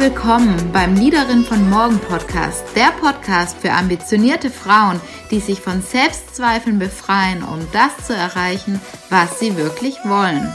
willkommen beim Liederin von Morgen Podcast, der Podcast für ambitionierte Frauen, die sich von Selbstzweifeln befreien, um das zu erreichen, was sie wirklich wollen.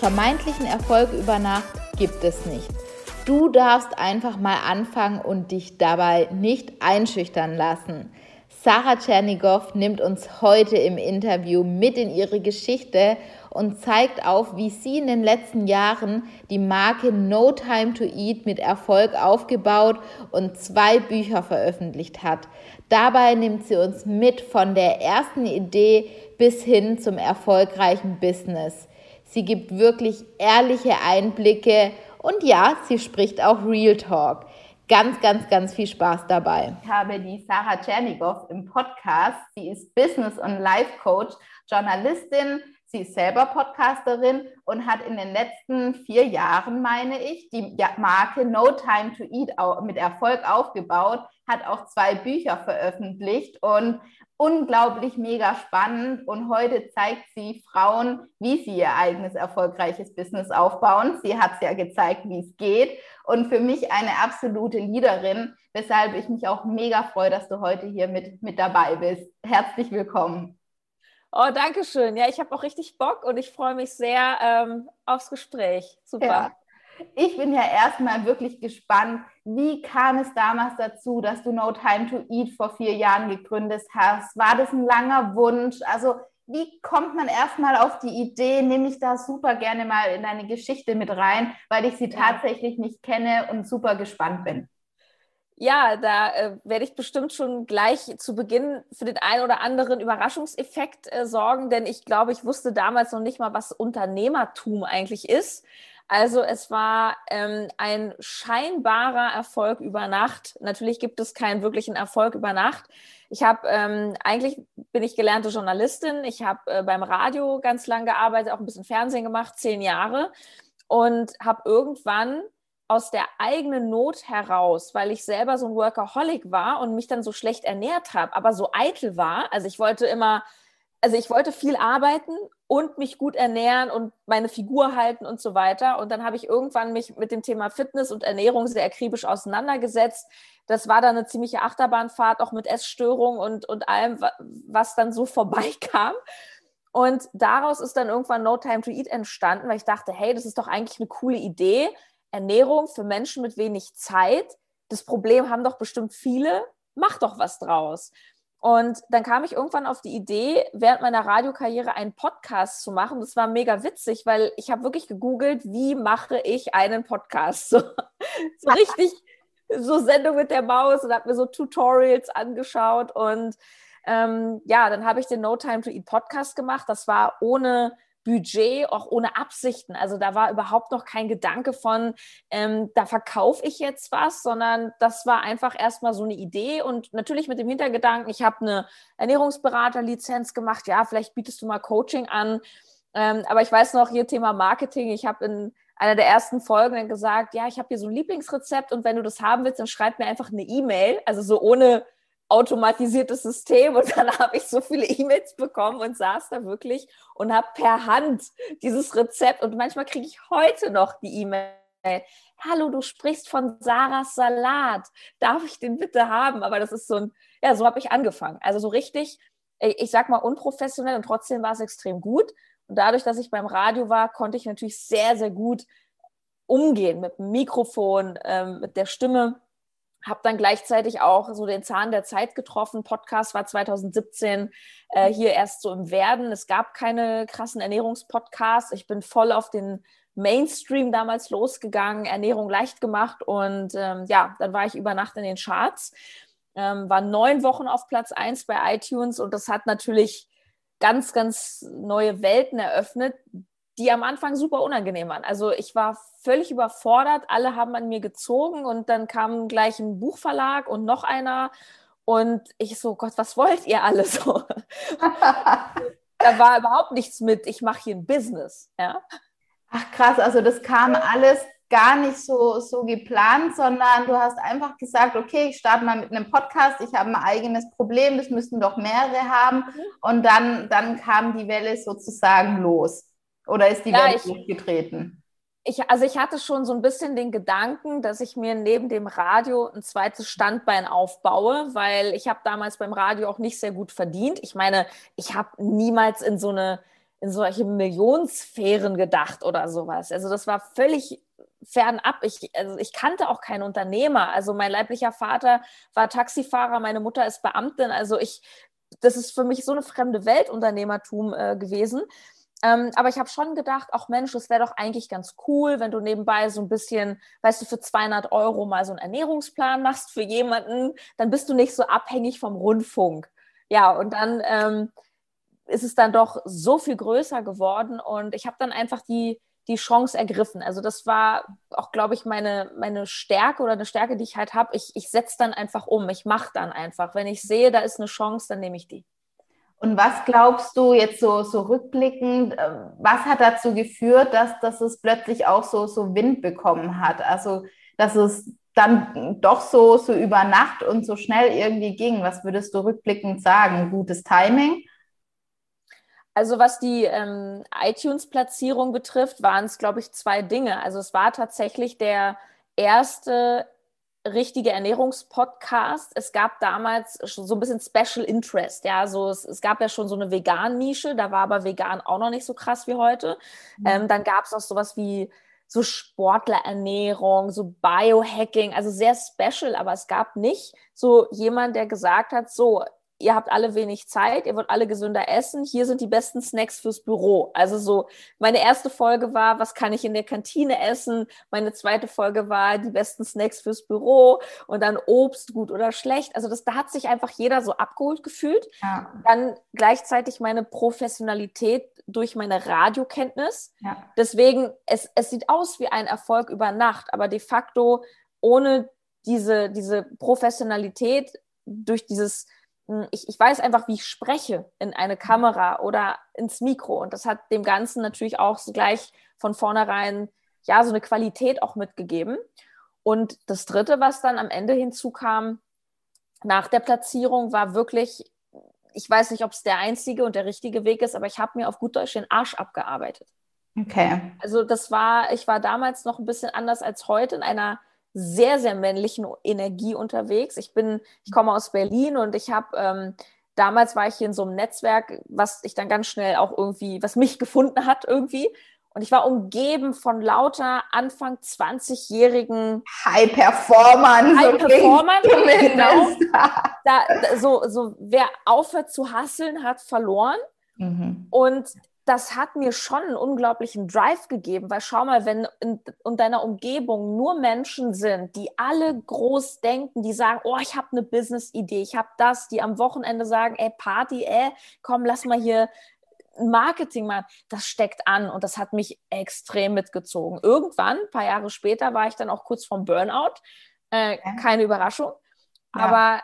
Vermeintlichen Erfolg über Nacht gibt es nicht. Du darfst einfach mal anfangen und dich dabei nicht einschüchtern lassen. Sarah Tschernigow nimmt uns heute im Interview mit in ihre Geschichte und zeigt auf, wie sie in den letzten Jahren die Marke No Time to Eat mit Erfolg aufgebaut und zwei Bücher veröffentlicht hat. Dabei nimmt sie uns mit von der ersten Idee bis hin zum erfolgreichen Business. Sie gibt wirklich ehrliche Einblicke und ja, sie spricht auch Real Talk. Ganz, ganz, ganz viel Spaß dabei. Ich habe die Sarah Tschernigow im Podcast. Sie ist Business- und Life Coach, Journalistin. Sie ist selber Podcasterin und hat in den letzten vier Jahren, meine ich, die Marke No Time to Eat mit Erfolg aufgebaut, hat auch zwei Bücher veröffentlicht und unglaublich mega spannend und heute zeigt sie Frauen, wie sie ihr eigenes erfolgreiches Business aufbauen. Sie hat es ja gezeigt, wie es geht und für mich eine absolute Leaderin, weshalb ich mich auch mega freue, dass du heute hier mit, mit dabei bist. Herzlich willkommen. Oh, danke schön. Ja, ich habe auch richtig Bock und ich freue mich sehr ähm, aufs Gespräch. Super. Ja. Ich bin ja erstmal wirklich gespannt, wie kam es damals dazu, dass du No Time to Eat vor vier Jahren gegründet hast? War das ein langer Wunsch? Also wie kommt man erstmal auf die Idee? Nehme ich da super gerne mal in deine Geschichte mit rein, weil ich sie ja. tatsächlich nicht kenne und super gespannt bin. Ja, da äh, werde ich bestimmt schon gleich zu Beginn für den einen oder anderen Überraschungseffekt äh, sorgen, denn ich glaube, ich wusste damals noch nicht mal, was Unternehmertum eigentlich ist. Also es war ähm, ein scheinbarer Erfolg über Nacht. Natürlich gibt es keinen wirklichen Erfolg über Nacht. Ich habe ähm, eigentlich bin ich gelernte Journalistin. Ich habe äh, beim Radio ganz lang gearbeitet, auch ein bisschen Fernsehen gemacht, zehn Jahre und habe irgendwann aus der eigenen Not heraus, weil ich selber so ein Workaholic war und mich dann so schlecht ernährt habe, aber so eitel war. Also ich wollte immer also ich wollte viel arbeiten und mich gut ernähren und meine Figur halten und so weiter. Und dann habe ich irgendwann mich mit dem Thema Fitness und Ernährung sehr akribisch auseinandergesetzt. Das war dann eine ziemliche Achterbahnfahrt, auch mit Essstörungen und, und allem, was dann so vorbeikam. Und daraus ist dann irgendwann No Time to Eat entstanden, weil ich dachte, hey, das ist doch eigentlich eine coole Idee. Ernährung für Menschen mit wenig Zeit. Das Problem haben doch bestimmt viele. Mach doch was draus. Und dann kam ich irgendwann auf die Idee, während meiner Radiokarriere einen Podcast zu machen. Das war mega witzig, weil ich habe wirklich gegoogelt, wie mache ich einen Podcast? So, so richtig, so Sendung mit der Maus und habe mir so Tutorials angeschaut. Und ähm, ja, dann habe ich den No Time to Eat Podcast gemacht. Das war ohne Budget, auch ohne Absichten. Also da war überhaupt noch kein Gedanke von, ähm, da verkaufe ich jetzt was, sondern das war einfach erstmal so eine Idee und natürlich mit dem Hintergedanken, ich habe eine Ernährungsberaterlizenz gemacht, ja, vielleicht bietest du mal Coaching an. Ähm, aber ich weiß noch, hier Thema Marketing, ich habe in einer der ersten Folgen dann gesagt, ja, ich habe hier so ein Lieblingsrezept und wenn du das haben willst, dann schreib mir einfach eine E-Mail, also so ohne automatisiertes System und dann habe ich so viele E-Mails bekommen und saß da wirklich und habe per Hand dieses Rezept und manchmal kriege ich heute noch die E-Mail. Hallo, du sprichst von Sarahs Salat. Darf ich den bitte haben? Aber das ist so ein, ja, so habe ich angefangen. Also so richtig, ich sag mal unprofessionell und trotzdem war es extrem gut. Und dadurch, dass ich beim Radio war, konnte ich natürlich sehr, sehr gut umgehen mit dem Mikrofon, ähm, mit der Stimme habe dann gleichzeitig auch so den Zahn der Zeit getroffen. Podcast war 2017 äh, hier erst so im Werden. Es gab keine krassen Ernährungspodcasts. Ich bin voll auf den Mainstream damals losgegangen, Ernährung leicht gemacht und ähm, ja, dann war ich über Nacht in den Charts, ähm, war neun Wochen auf Platz eins bei iTunes und das hat natürlich ganz, ganz neue Welten eröffnet, die am Anfang super unangenehm waren. Also ich war völlig überfordert, alle haben an mir gezogen und dann kam gleich ein Buchverlag und noch einer und ich so, Gott, was wollt ihr alle so? da war überhaupt nichts mit, ich mache hier ein Business, ja. Ach krass, also das kam alles gar nicht so, so geplant, sondern du hast einfach gesagt, okay, ich starte mal mit einem Podcast, ich habe ein eigenes Problem, das müssten doch mehrere haben. Mhm. Und dann, dann kam die Welle sozusagen los. Oder ist die ja, Welle losgetreten? Ich, also ich hatte schon so ein bisschen den Gedanken, dass ich mir neben dem Radio ein zweites Standbein aufbaue, weil ich habe damals beim Radio auch nicht sehr gut verdient. Ich meine, ich habe niemals in so eine in solche Millionensphären gedacht oder sowas. Also das war völlig fernab. Ich, also ich kannte auch keinen Unternehmer. Also mein leiblicher Vater war Taxifahrer, meine Mutter ist Beamtin. Also ich, das ist für mich so eine fremde Welt Unternehmertum äh, gewesen. Ähm, aber ich habe schon gedacht, auch Mensch, es wäre doch eigentlich ganz cool, wenn du nebenbei so ein bisschen, weißt du, für 200 Euro mal so einen Ernährungsplan machst für jemanden, dann bist du nicht so abhängig vom Rundfunk. Ja, und dann ähm, ist es dann doch so viel größer geworden und ich habe dann einfach die, die Chance ergriffen. Also das war auch, glaube ich, meine, meine Stärke oder eine Stärke, die ich halt habe. Ich, ich setze dann einfach um, ich mache dann einfach. Wenn ich sehe, da ist eine Chance, dann nehme ich die. Und was glaubst du jetzt so, so rückblickend, äh, was hat dazu geführt, dass, dass es plötzlich auch so, so Wind bekommen hat? Also, dass es dann doch so, so über Nacht und so schnell irgendwie ging. Was würdest du rückblickend sagen? Gutes Timing? Also was die ähm, iTunes-Platzierung betrifft, waren es, glaube ich, zwei Dinge. Also es war tatsächlich der erste richtige Ernährungspodcast. Es gab damals so ein bisschen Special Interest. Ja, so es, es gab ja schon so eine Vegan-Nische, da war aber vegan auch noch nicht so krass wie heute. Mhm. Ähm, dann gab es auch sowas wie so Sportlerernährung, so Biohacking, also sehr special, aber es gab nicht so jemand, der gesagt hat, so, ihr habt alle wenig Zeit, ihr wollt alle gesünder essen, hier sind die besten Snacks fürs Büro. Also so, meine erste Folge war, was kann ich in der Kantine essen? Meine zweite Folge war, die besten Snacks fürs Büro und dann Obst, gut oder schlecht. Also das, da hat sich einfach jeder so abgeholt gefühlt. Ja. Dann gleichzeitig meine Professionalität durch meine Radiokenntnis. Ja. Deswegen, es, es sieht aus wie ein Erfolg über Nacht, aber de facto ohne diese, diese Professionalität durch dieses ich, ich weiß einfach, wie ich spreche in eine Kamera oder ins Mikro. Und das hat dem Ganzen natürlich auch so gleich von vornherein ja so eine Qualität auch mitgegeben. Und das Dritte, was dann am Ende hinzukam nach der Platzierung, war wirklich, ich weiß nicht, ob es der einzige und der richtige Weg ist, aber ich habe mir auf gut Deutsch den Arsch abgearbeitet. Okay. Also das war, ich war damals noch ein bisschen anders als heute in einer sehr, sehr männlichen Energie unterwegs. Ich bin, ich komme aus Berlin und ich habe ähm, damals war ich hier in so einem Netzwerk, was ich dann ganz schnell auch irgendwie, was mich gefunden hat irgendwie. Und ich war umgeben von lauter Anfang 20-jährigen High-Performern. High-Performern, genau. Da, so, so, wer aufhört zu hasseln, hat verloren. Mhm. Und das hat mir schon einen unglaublichen Drive gegeben, weil schau mal, wenn in, in deiner Umgebung nur Menschen sind, die alle groß denken, die sagen, oh, ich habe eine Business-Idee, ich habe das, die am Wochenende sagen, ey, Party, ey, komm, lass mal hier Marketing machen, das steckt an und das hat mich extrem mitgezogen. Irgendwann, ein paar Jahre später, war ich dann auch kurz vom Burnout. Äh, keine Überraschung. Ja. Aber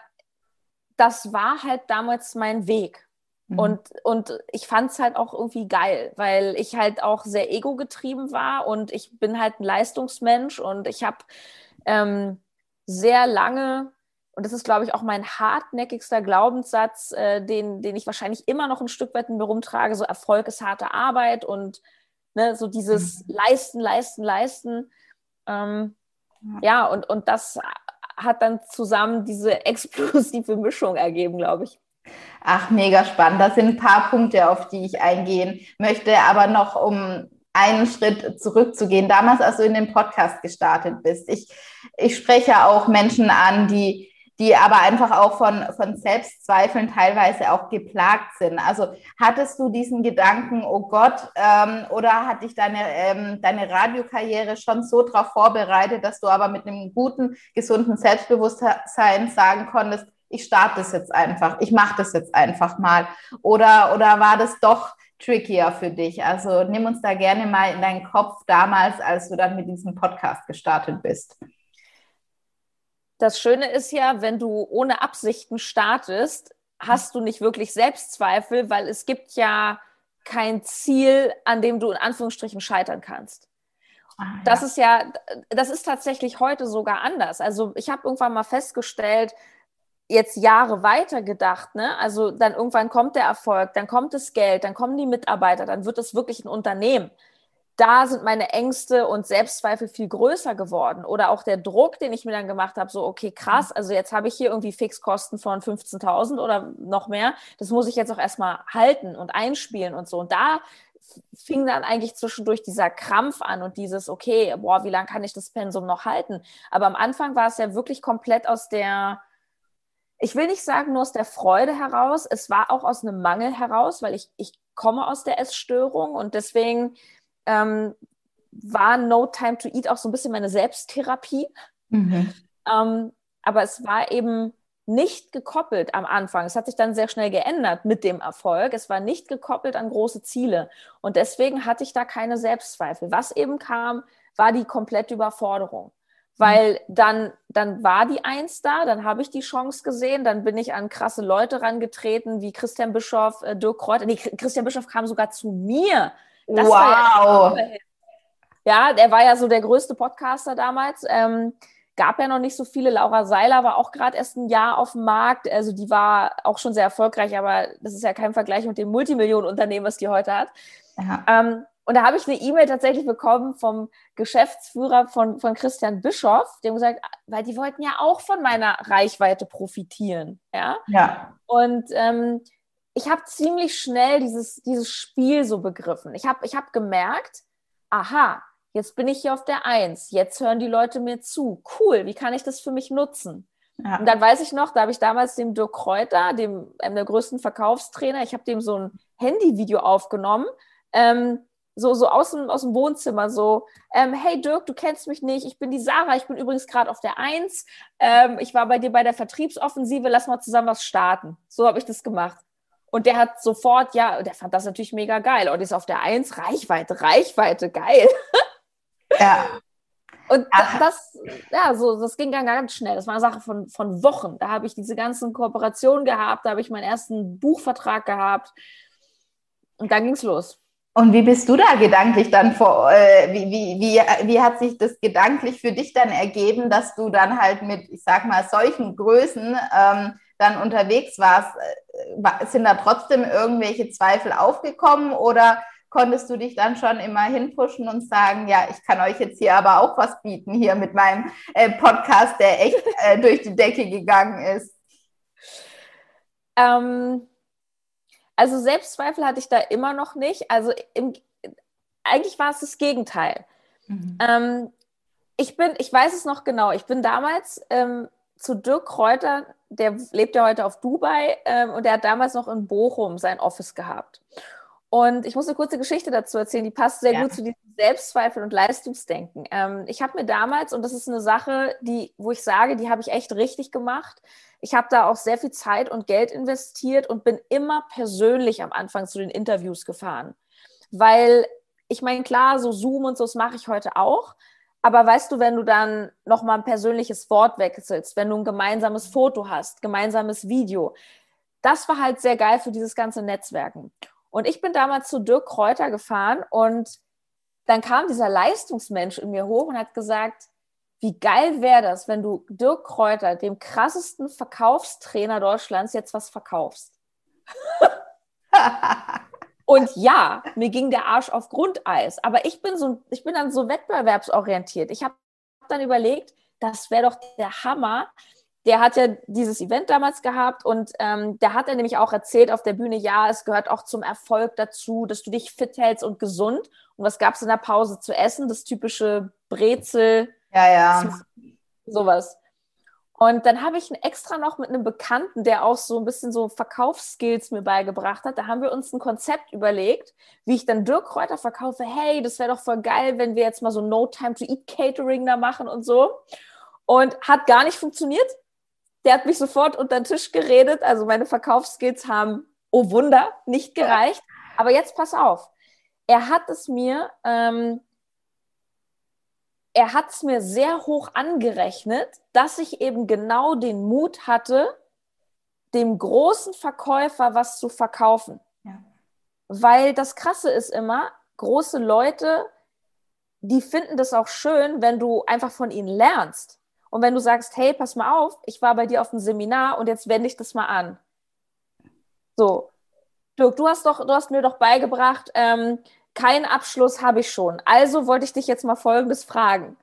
das war halt damals mein Weg. Mhm. Und, und ich fand es halt auch irgendwie geil, weil ich halt auch sehr ego-getrieben war und ich bin halt ein Leistungsmensch und ich habe ähm, sehr lange, und das ist, glaube ich, auch mein hartnäckigster Glaubenssatz, äh, den, den ich wahrscheinlich immer noch ein Stück weit in mir rumtrage, so Erfolg ist harte Arbeit und ne, so dieses mhm. Leisten, Leisten, Leisten. Ähm, ja. ja, und, und das hat dann zusammen diese explosive Mischung ergeben, glaube ich. Ach, mega spannend. Das sind ein paar Punkte, auf die ich eingehen möchte, aber noch um einen Schritt zurückzugehen. Damals, als du in den Podcast gestartet bist, ich, ich spreche auch Menschen an, die, die aber einfach auch von, von Selbstzweifeln teilweise auch geplagt sind. Also hattest du diesen Gedanken, oh Gott, ähm, oder hat dich deine, ähm, deine Radiokarriere schon so darauf vorbereitet, dass du aber mit einem guten, gesunden Selbstbewusstsein sagen konntest, ich starte das jetzt einfach, ich mache das jetzt einfach mal? Oder, oder war das doch trickier für dich? Also nimm uns da gerne mal in deinen Kopf damals, als du dann mit diesem Podcast gestartet bist. Das Schöne ist ja, wenn du ohne Absichten startest, hast du nicht wirklich Selbstzweifel, weil es gibt ja kein Ziel, an dem du in Anführungsstrichen scheitern kannst. Ah, ja. Das ist ja, das ist tatsächlich heute sogar anders. Also ich habe irgendwann mal festgestellt, jetzt Jahre weiter gedacht, ne? Also dann irgendwann kommt der Erfolg, dann kommt das Geld, dann kommen die Mitarbeiter, dann wird es wirklich ein Unternehmen. Da sind meine Ängste und Selbstzweifel viel größer geworden. Oder auch der Druck, den ich mir dann gemacht habe, so, okay, krass, also jetzt habe ich hier irgendwie Fixkosten von 15.000 oder noch mehr. Das muss ich jetzt auch erstmal halten und einspielen und so. Und da fing dann eigentlich zwischendurch dieser Krampf an und dieses, okay, boah, wie lange kann ich das Pensum noch halten? Aber am Anfang war es ja wirklich komplett aus der, ich will nicht sagen nur aus der Freude heraus, es war auch aus einem Mangel heraus, weil ich, ich komme aus der Essstörung und deswegen ähm, war No Time to Eat auch so ein bisschen meine Selbsttherapie. Mhm. Ähm, aber es war eben nicht gekoppelt am Anfang. Es hat sich dann sehr schnell geändert mit dem Erfolg. Es war nicht gekoppelt an große Ziele. Und deswegen hatte ich da keine Selbstzweifel. Was eben kam, war die komplette Überforderung. Weil dann, dann war die Eins da, dann habe ich die Chance gesehen, dann bin ich an krasse Leute rangetreten, wie Christian Bischoff, äh, Dirk Kräuter. Nee, Christian Bischoff kam sogar zu mir. Das wow. Ja, ja, der war ja so der größte Podcaster damals. Ähm, gab ja noch nicht so viele. Laura Seiler war auch gerade erst ein Jahr auf dem Markt. Also die war auch schon sehr erfolgreich, aber das ist ja kein Vergleich mit dem Multimillionenunternehmen, was die heute hat. Ähm, und da habe ich eine E-Mail tatsächlich bekommen vom Geschäftsführer von, von Christian Bischoff, dem gesagt, weil die wollten ja auch von meiner Reichweite profitieren. Ja. ja. Und ähm, ich habe ziemlich schnell dieses, dieses Spiel so begriffen. Ich habe ich hab gemerkt, aha, jetzt bin ich hier auf der Eins, jetzt hören die Leute mir zu. Cool, wie kann ich das für mich nutzen? Ja. Und dann weiß ich noch, da habe ich damals dem Dirk Kräuter, dem einem der größten Verkaufstrainer, ich habe dem so ein Handyvideo aufgenommen, ähm, so, so aus, dem, aus dem Wohnzimmer, so, ähm, hey Dirk, du kennst mich nicht, ich bin die Sarah, ich bin übrigens gerade auf der Eins, ähm, ich war bei dir bei der Vertriebsoffensive, lass mal zusammen was starten. So habe ich das gemacht. Und der hat sofort, ja, der fand das natürlich mega geil. Und ist auf der Eins, Reichweite, Reichweite, geil. Ja. Und Ach. das, ja, so, das ging dann ganz schnell. Das war eine Sache von, von Wochen. Da habe ich diese ganzen Kooperationen gehabt, da habe ich meinen ersten Buchvertrag gehabt. Und dann ging es los. Und wie bist du da gedanklich dann vor, äh, wie, wie, wie, wie hat sich das gedanklich für dich dann ergeben, dass du dann halt mit, ich sag mal, solchen Größen ähm, dann unterwegs warst? Äh, sind da trotzdem irgendwelche Zweifel aufgekommen oder konntest du dich dann schon immer hinpushen und sagen, ja, ich kann euch jetzt hier aber auch was bieten, hier mit meinem äh, Podcast, der echt äh, durch die Decke gegangen ist? Ähm, also Selbstzweifel hatte ich da immer noch nicht. Also im, eigentlich war es das Gegenteil. Mhm. Ähm, ich bin, ich weiß es noch genau, ich bin damals ähm, zu Dirk Kräuter, der lebt ja heute auf Dubai ähm, und der hat damals noch in Bochum sein Office gehabt. Und ich muss eine kurze Geschichte dazu erzählen, die passt sehr ja. gut zu diesem Selbstzweifel und Leistungsdenken. Ähm, ich habe mir damals, und das ist eine Sache, die, wo ich sage, die habe ich echt richtig gemacht. Ich habe da auch sehr viel Zeit und Geld investiert und bin immer persönlich am Anfang zu den Interviews gefahren. Weil ich meine, klar, so Zoom und so, das mache ich heute auch. Aber weißt du, wenn du dann nochmal ein persönliches Wort wechselst, wenn du ein gemeinsames Foto hast, gemeinsames Video, das war halt sehr geil für dieses ganze Netzwerken. Und ich bin damals zu Dirk Kräuter gefahren und dann kam dieser Leistungsmensch in mir hoch und hat gesagt, wie geil wäre das, wenn du Dirk Kräuter, dem krassesten Verkaufstrainer Deutschlands, jetzt was verkaufst. und ja, mir ging der Arsch auf Grundeis, aber ich bin so, ich bin dann so wettbewerbsorientiert. Ich habe dann überlegt, das wäre doch der Hammer, der hat ja dieses Event damals gehabt und ähm, der hat er nämlich auch erzählt auf der Bühne, ja, es gehört auch zum Erfolg dazu, dass du dich fit hältst und gesund. Und was gab es in der Pause zu essen? Das typische Brezel. Ja, ja. Sowas. Und dann habe ich extra noch mit einem Bekannten, der auch so ein bisschen so Verkaufsskills mir beigebracht hat, da haben wir uns ein Konzept überlegt, wie ich dann Dirk Kräuter verkaufe. Hey, das wäre doch voll geil, wenn wir jetzt mal so No Time to Eat Catering da machen und so. Und hat gar nicht funktioniert der hat mich sofort unter den Tisch geredet. Also meine Verkaufsskills haben, oh Wunder, nicht gereicht. Aber jetzt pass auf. Er hat es mir, ähm, er hat es mir sehr hoch angerechnet, dass ich eben genau den Mut hatte, dem großen Verkäufer was zu verkaufen. Ja. Weil das Krasse ist immer, große Leute die finden das auch schön, wenn du einfach von ihnen lernst. Und wenn du sagst, hey, pass mal auf, ich war bei dir auf dem Seminar und jetzt wende ich das mal an. So, Dirk, du hast doch, du hast mir doch beigebracht, ähm, keinen Abschluss habe ich schon. Also wollte ich dich jetzt mal Folgendes fragen.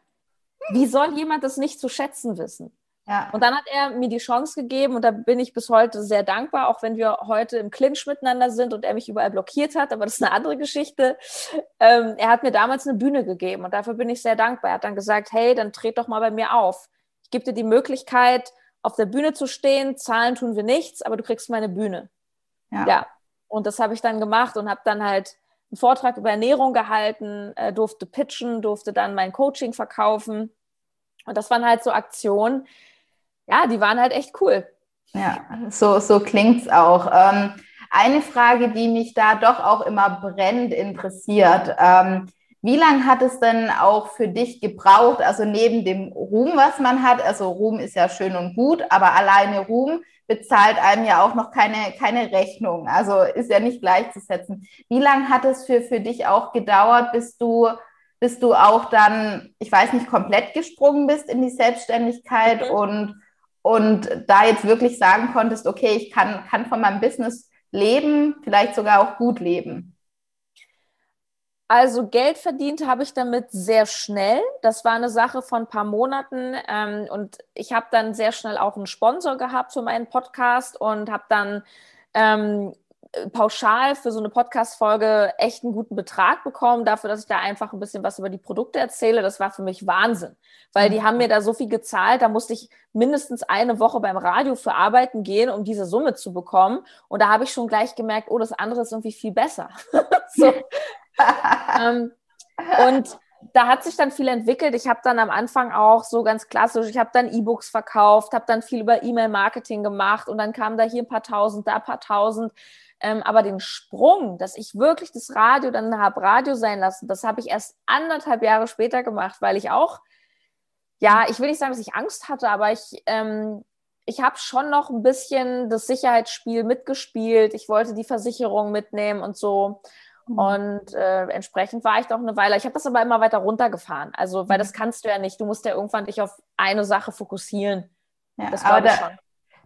Wie soll jemand das nicht zu schätzen wissen? Ja. Und dann hat er mir die Chance gegeben und da bin ich bis heute sehr dankbar, auch wenn wir heute im Clinch miteinander sind und er mich überall blockiert hat, aber das ist eine andere Geschichte. Ähm, er hat mir damals eine Bühne gegeben und dafür bin ich sehr dankbar. Er hat dann gesagt, hey, dann tret doch mal bei mir auf. Gebe dir die Möglichkeit, auf der Bühne zu stehen. Zahlen tun wir nichts, aber du kriegst meine Bühne. Ja. ja. Und das habe ich dann gemacht und habe dann halt einen Vortrag über Ernährung gehalten, äh, durfte pitchen, durfte dann mein Coaching verkaufen. Und das waren halt so Aktionen, ja, die waren halt echt cool. Ja, so, so klingt es auch. Ähm, eine Frage, die mich da doch auch immer brennend interessiert. Ähm, wie lange hat es denn auch für dich gebraucht, also neben dem Ruhm, was man hat, also Ruhm ist ja schön und gut, aber alleine Ruhm bezahlt einem ja auch noch keine, keine Rechnung, also ist ja nicht gleichzusetzen. Wie lange hat es für, für dich auch gedauert, bis du bis du auch dann, ich weiß nicht, komplett gesprungen bist in die Selbstständigkeit mhm. und, und da jetzt wirklich sagen konntest, okay, ich kann, kann von meinem Business leben, vielleicht sogar auch gut leben? Also Geld verdient habe ich damit sehr schnell. Das war eine Sache von ein paar Monaten. Ähm, und ich habe dann sehr schnell auch einen Sponsor gehabt für meinen Podcast und habe dann ähm, pauschal für so eine Podcast-Folge echt einen guten Betrag bekommen, dafür, dass ich da einfach ein bisschen was über die Produkte erzähle. Das war für mich Wahnsinn, weil die haben mir da so viel gezahlt, da musste ich mindestens eine Woche beim Radio für arbeiten gehen, um diese Summe zu bekommen. Und da habe ich schon gleich gemerkt, oh, das andere ist irgendwie viel besser. so. Ähm, und da hat sich dann viel entwickelt. Ich habe dann am Anfang auch so ganz klassisch, ich habe dann E-Books verkauft, habe dann viel über E-Mail-Marketing gemacht und dann kamen da hier ein paar tausend, da ein paar tausend. Ähm, aber den Sprung, dass ich wirklich das Radio dann habe Radio sein lassen, das habe ich erst anderthalb Jahre später gemacht, weil ich auch, ja, ich will nicht sagen, dass ich Angst hatte, aber ich, ähm, ich habe schon noch ein bisschen das Sicherheitsspiel mitgespielt. Ich wollte die Versicherung mitnehmen und so. Mhm. Und äh, entsprechend war ich doch eine Weile. Ich habe das aber immer weiter runtergefahren. Also, weil mhm. das kannst du ja nicht. Du musst ja irgendwann dich auf eine Sache fokussieren. Ja, das aber da,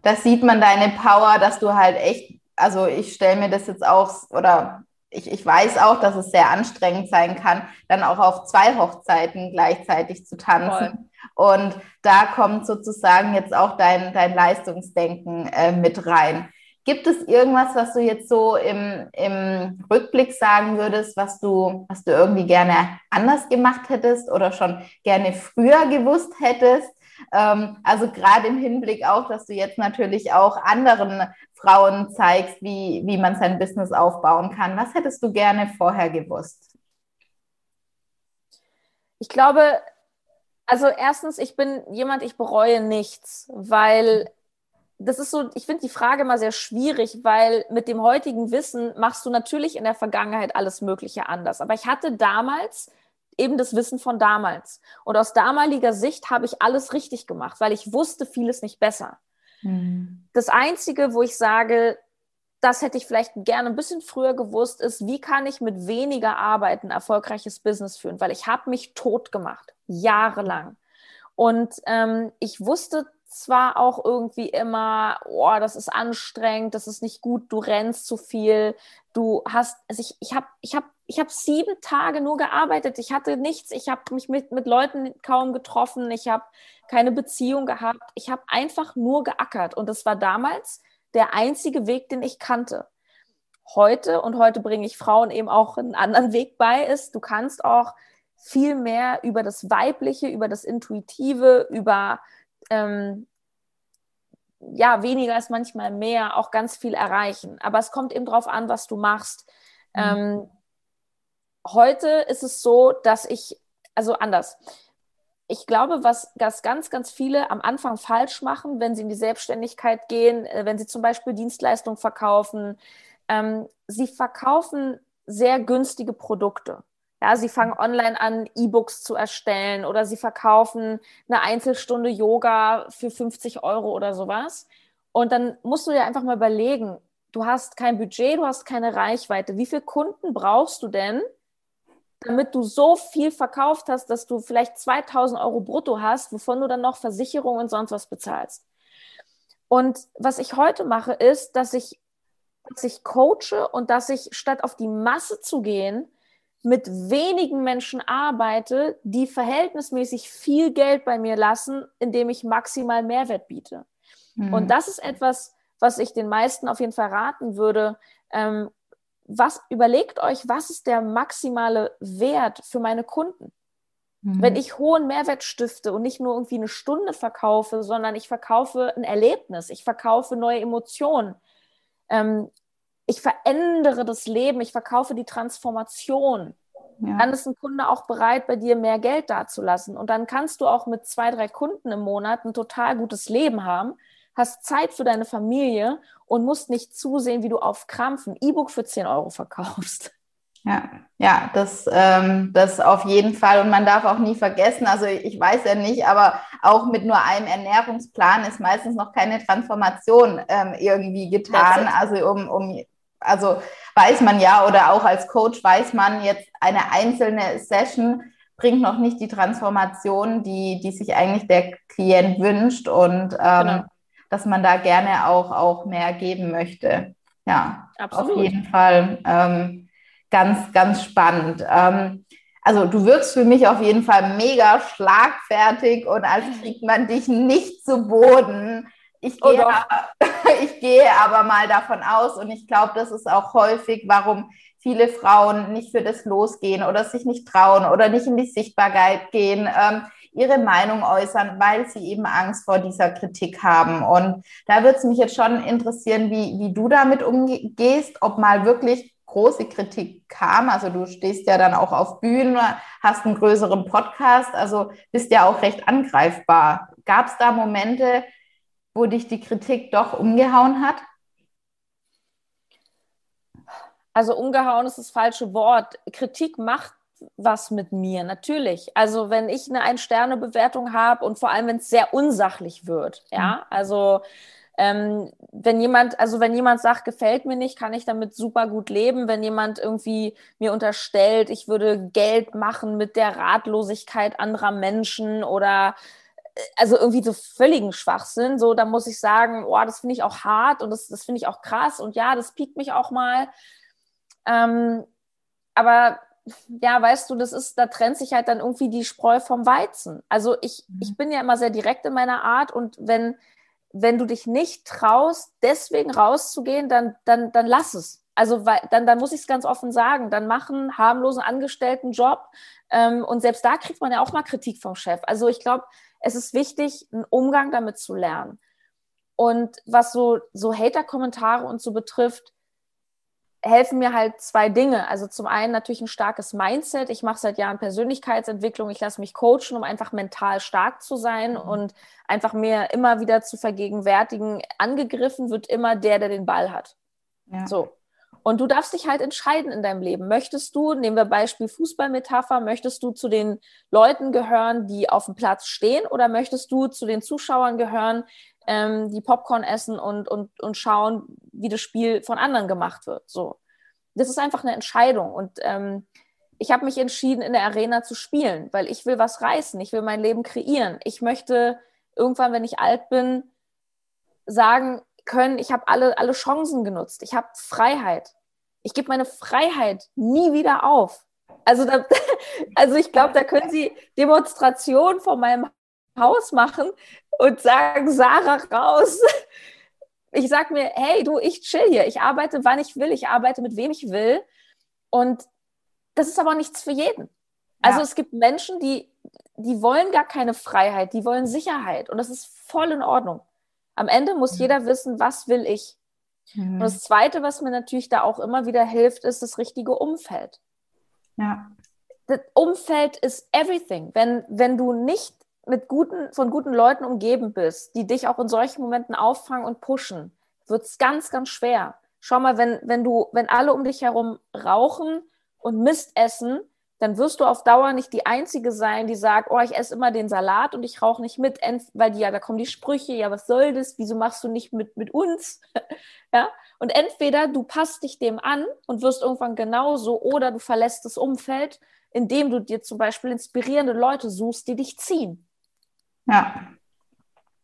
das sieht man deine Power, dass du halt echt also ich stelle mir das jetzt auch, oder ich, ich weiß auch, dass es sehr anstrengend sein kann, dann auch auf zwei Hochzeiten gleichzeitig zu tanzen. Voll. Und da kommt sozusagen jetzt auch dein, dein Leistungsdenken äh, mit rein. Gibt es irgendwas, was du jetzt so im, im Rückblick sagen würdest, was du, was du irgendwie gerne anders gemacht hättest oder schon gerne früher gewusst hättest? Ähm, also gerade im Hinblick auch, dass du jetzt natürlich auch anderen Frauen zeigst, wie, wie man sein Business aufbauen kann. Was hättest du gerne vorher gewusst? Ich glaube, also erstens, ich bin jemand, ich bereue nichts, weil das ist so, ich finde die Frage immer sehr schwierig, weil mit dem heutigen Wissen machst du natürlich in der Vergangenheit alles Mögliche anders. Aber ich hatte damals eben das Wissen von damals. Und aus damaliger Sicht habe ich alles richtig gemacht, weil ich wusste vieles nicht besser. Mhm. Das Einzige, wo ich sage, das hätte ich vielleicht gerne ein bisschen früher gewusst, ist, wie kann ich mit weniger Arbeit ein erfolgreiches Business führen? Weil ich habe mich tot gemacht, jahrelang. Und ähm, ich wusste zwar auch irgendwie immer, oh, das ist anstrengend, das ist nicht gut, du rennst zu viel, du hast, also ich, ich habe ich hab, ich hab sieben Tage nur gearbeitet, ich hatte nichts, ich habe mich mit, mit Leuten kaum getroffen, ich habe keine Beziehung gehabt, ich habe einfach nur geackert und das war damals der einzige Weg, den ich kannte. Heute, und heute bringe ich Frauen eben auch einen anderen Weg bei, ist, du kannst auch viel mehr über das Weibliche, über das Intuitive, über ähm, ja, weniger ist manchmal mehr, auch ganz viel erreichen. Aber es kommt eben darauf an, was du machst. Mhm. Ähm, heute ist es so, dass ich, also anders. Ich glaube, was, was ganz, ganz viele am Anfang falsch machen, wenn sie in die Selbstständigkeit gehen, äh, wenn sie zum Beispiel Dienstleistungen verkaufen, ähm, sie verkaufen sehr günstige Produkte. Ja, sie fangen online an, E-Books zu erstellen oder sie verkaufen eine Einzelstunde Yoga für 50 Euro oder sowas. Und dann musst du dir einfach mal überlegen, du hast kein Budget, du hast keine Reichweite. Wie viele Kunden brauchst du denn, damit du so viel verkauft hast, dass du vielleicht 2000 Euro brutto hast, wovon du dann noch Versicherung und sonst was bezahlst. Und was ich heute mache, ist, dass ich, dass ich coache und dass ich statt auf die Masse zu gehen, mit wenigen Menschen arbeite, die verhältnismäßig viel Geld bei mir lassen, indem ich maximal Mehrwert biete. Mhm. Und das ist etwas, was ich den meisten auf jeden Fall raten würde. Ähm, was überlegt euch, was ist der maximale Wert für meine Kunden? Mhm. Wenn ich hohen Mehrwert stifte und nicht nur irgendwie eine Stunde verkaufe, sondern ich verkaufe ein Erlebnis, ich verkaufe neue Emotionen, ähm, ich verändere das Leben, ich verkaufe die Transformation, ja. dann ist ein Kunde auch bereit, bei dir mehr Geld dazulassen. Und dann kannst du auch mit zwei, drei Kunden im Monat ein total gutes Leben haben, hast Zeit für deine Familie und musst nicht zusehen, wie du auf Krampf ein E-Book für 10 Euro verkaufst. Ja, ja, das, ähm, das auf jeden Fall. Und man darf auch nie vergessen, also ich weiß ja nicht, aber auch mit nur einem Ernährungsplan ist meistens noch keine Transformation ähm, irgendwie getan. Also um, um, also weiß man ja, oder auch als Coach weiß man jetzt eine einzelne Session bringt noch nicht die Transformation, die, die sich eigentlich der Klient wünscht. Und ähm, genau dass man da gerne auch, auch mehr geben möchte. Ja, Absolut. auf jeden Fall ähm, ganz, ganz spannend. Ähm, also du wirkst für mich auf jeden Fall mega schlagfertig und als kriegt man dich nicht zu Boden. Ich oh gehe, oh aber, ich gehe aber mal davon aus und ich glaube, das ist auch häufig, warum viele Frauen nicht für das losgehen oder sich nicht trauen oder nicht in die Sichtbarkeit gehen. Ähm, ihre Meinung äußern, weil sie eben Angst vor dieser Kritik haben. Und da würde es mich jetzt schon interessieren, wie, wie du damit umgehst, ob mal wirklich große Kritik kam. Also du stehst ja dann auch auf Bühnen, hast einen größeren Podcast, also bist ja auch recht angreifbar. Gab es da Momente, wo dich die Kritik doch umgehauen hat? Also umgehauen ist das falsche Wort. Kritik macht was mit mir, natürlich. Also wenn ich eine Ein-Sterne-Bewertung habe und vor allem, wenn es sehr unsachlich wird, ja, mhm. also ähm, wenn jemand, also wenn jemand sagt, gefällt mir nicht, kann ich damit super gut leben. Wenn jemand irgendwie mir unterstellt, ich würde Geld machen mit der Ratlosigkeit anderer Menschen oder also irgendwie so völligen Schwachsinn, so, da muss ich sagen, oh, das finde ich auch hart und das, das finde ich auch krass und ja, das piekt mich auch mal. Ähm, aber ja, weißt du, das ist, da trennt sich halt dann irgendwie die Spreu vom Weizen. Also ich, mhm. ich bin ja immer sehr direkt in meiner Art und wenn, wenn du dich nicht traust, deswegen rauszugehen, dann, dann, dann lass es. Also weil, dann, dann muss ich es ganz offen sagen, dann machen harmlosen Angestellten Job ähm, und selbst da kriegt man ja auch mal Kritik vom Chef. Also ich glaube, es ist wichtig, einen Umgang damit zu lernen. Und was so, so Hater-Kommentare und so betrifft, helfen mir halt zwei Dinge. Also zum einen natürlich ein starkes Mindset. Ich mache seit Jahren Persönlichkeitsentwicklung. Ich lasse mich coachen, um einfach mental stark zu sein mhm. und einfach mir immer wieder zu vergegenwärtigen. Angegriffen wird immer der, der den Ball hat. Ja. So. Und du darfst dich halt entscheiden in deinem Leben. Möchtest du, nehmen wir Beispiel Fußballmetapher, möchtest du zu den Leuten gehören, die auf dem Platz stehen oder möchtest du zu den Zuschauern gehören, ähm, die Popcorn essen und, und, und schauen, wie das Spiel von anderen gemacht wird. So. Das ist einfach eine Entscheidung. Und ähm, ich habe mich entschieden, in der Arena zu spielen, weil ich will was reißen, ich will mein Leben kreieren. Ich möchte irgendwann, wenn ich alt bin, sagen können, ich habe alle, alle Chancen genutzt. Ich habe Freiheit. Ich gebe meine Freiheit nie wieder auf. Also, da, also ich glaube, da können Sie Demonstrationen vor meinem Haus machen und sagen, Sarah, raus. Ich sage mir, hey, du, ich chill hier. Ich arbeite, wann ich will. Ich arbeite mit wem ich will. Und das ist aber nichts für jeden. Also ja. es gibt Menschen, die, die wollen gar keine Freiheit, die wollen Sicherheit. Und das ist voll in Ordnung. Am Ende muss mhm. jeder wissen, was will ich. Mhm. Und das Zweite, was mir natürlich da auch immer wieder hilft, ist das richtige Umfeld. Ja. Das Umfeld ist everything. Wenn, wenn du nicht mit guten, von guten Leuten umgeben bist, die dich auch in solchen Momenten auffangen und pushen, wird es ganz, ganz schwer. Schau mal, wenn, wenn du, wenn alle um dich herum rauchen und Mist essen, dann wirst du auf Dauer nicht die Einzige sein, die sagt, oh, ich esse immer den Salat und ich rauche nicht mit, weil die, ja, da kommen die Sprüche, ja, was soll das, wieso machst du nicht mit, mit uns? ja, und entweder du passt dich dem an und wirst irgendwann genauso oder du verlässt das Umfeld, indem du dir zum Beispiel inspirierende Leute suchst, die dich ziehen. Ja.